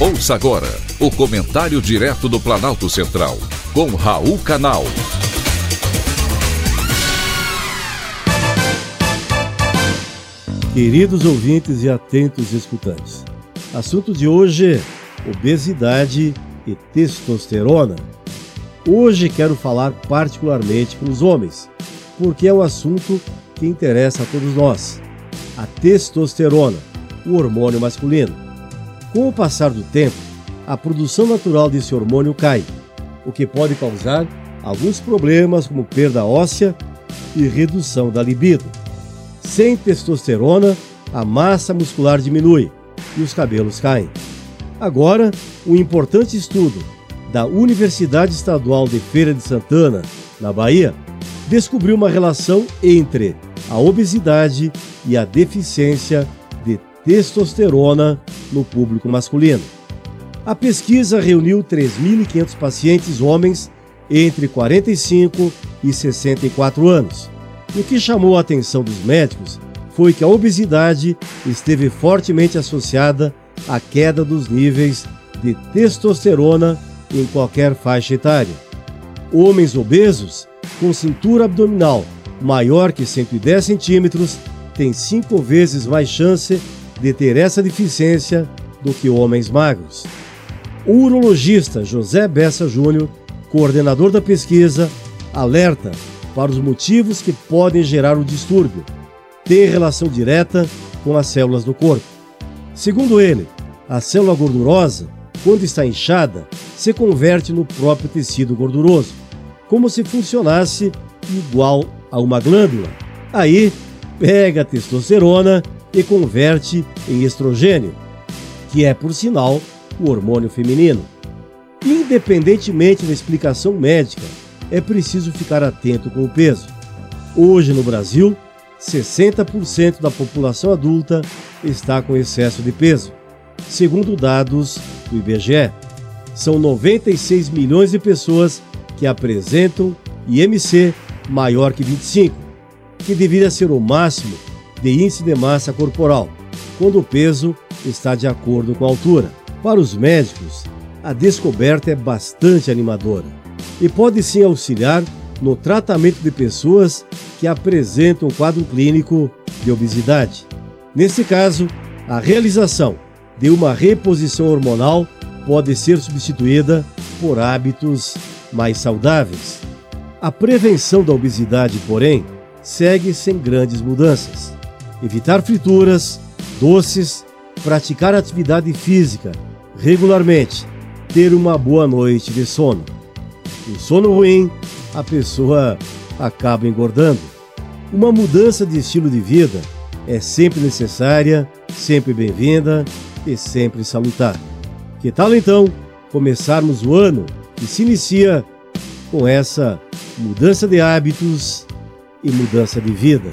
Ouça agora o comentário direto do Planalto Central, com Raul Canal. Queridos ouvintes e atentos escutantes, assunto de hoje: obesidade e testosterona. Hoje quero falar particularmente com os homens, porque é um assunto que interessa a todos nós. A testosterona, o hormônio masculino. Com o passar do tempo, a produção natural desse hormônio cai, o que pode causar alguns problemas como perda óssea e redução da libido. Sem testosterona, a massa muscular diminui e os cabelos caem. Agora, um importante estudo da Universidade Estadual de Feira de Santana, na Bahia, descobriu uma relação entre a obesidade e a deficiência de testosterona no público masculino. A pesquisa reuniu 3.500 pacientes homens entre 45 e 64 anos. E o que chamou a atenção dos médicos foi que a obesidade esteve fortemente associada à queda dos níveis de testosterona em qualquer faixa etária. Homens obesos com cintura abdominal maior que 110 centímetros têm cinco vezes mais chance de ter essa deficiência do que homens magros. O urologista José Bessa Júnior, coordenador da pesquisa, alerta para os motivos que podem gerar o distúrbio. Tem relação direta com as células do corpo. Segundo ele, a célula gordurosa, quando está inchada, se converte no próprio tecido gorduroso, como se funcionasse igual a uma glândula. Aí, pega a testosterona e converte em estrogênio, que é, por sinal, o hormônio feminino. Independentemente da explicação médica, é preciso ficar atento com o peso. Hoje no Brasil, 60% da população adulta está com excesso de peso, segundo dados do IBGE. São 96 milhões de pessoas que apresentam IMC maior que 25, que deveria ser o máximo de índice de massa corporal, quando o peso está de acordo com a altura. Para os médicos, a descoberta é bastante animadora e pode sim auxiliar no tratamento de pessoas que apresentam quadro clínico de obesidade. Nesse caso, a realização de uma reposição hormonal pode ser substituída por hábitos mais saudáveis. A prevenção da obesidade, porém, segue sem grandes mudanças evitar frituras, doces, praticar atividade física regularmente, ter uma boa noite de sono. O sono ruim, a pessoa acaba engordando. Uma mudança de estilo de vida é sempre necessária, sempre bem-vinda e sempre salutar. Que tal então começarmos o ano que se inicia com essa mudança de hábitos e mudança de vida?